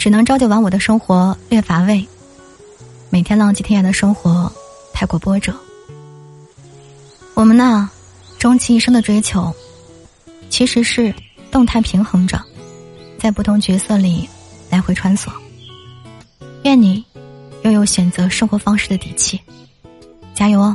只能朝九晚五的生活略乏味，每天浪迹天涯的生活太过波折。我们呢，终其一生的追求，其实是动态平衡着，在不同角色里来回穿梭。愿你拥有选择生活方式的底气，加油哦！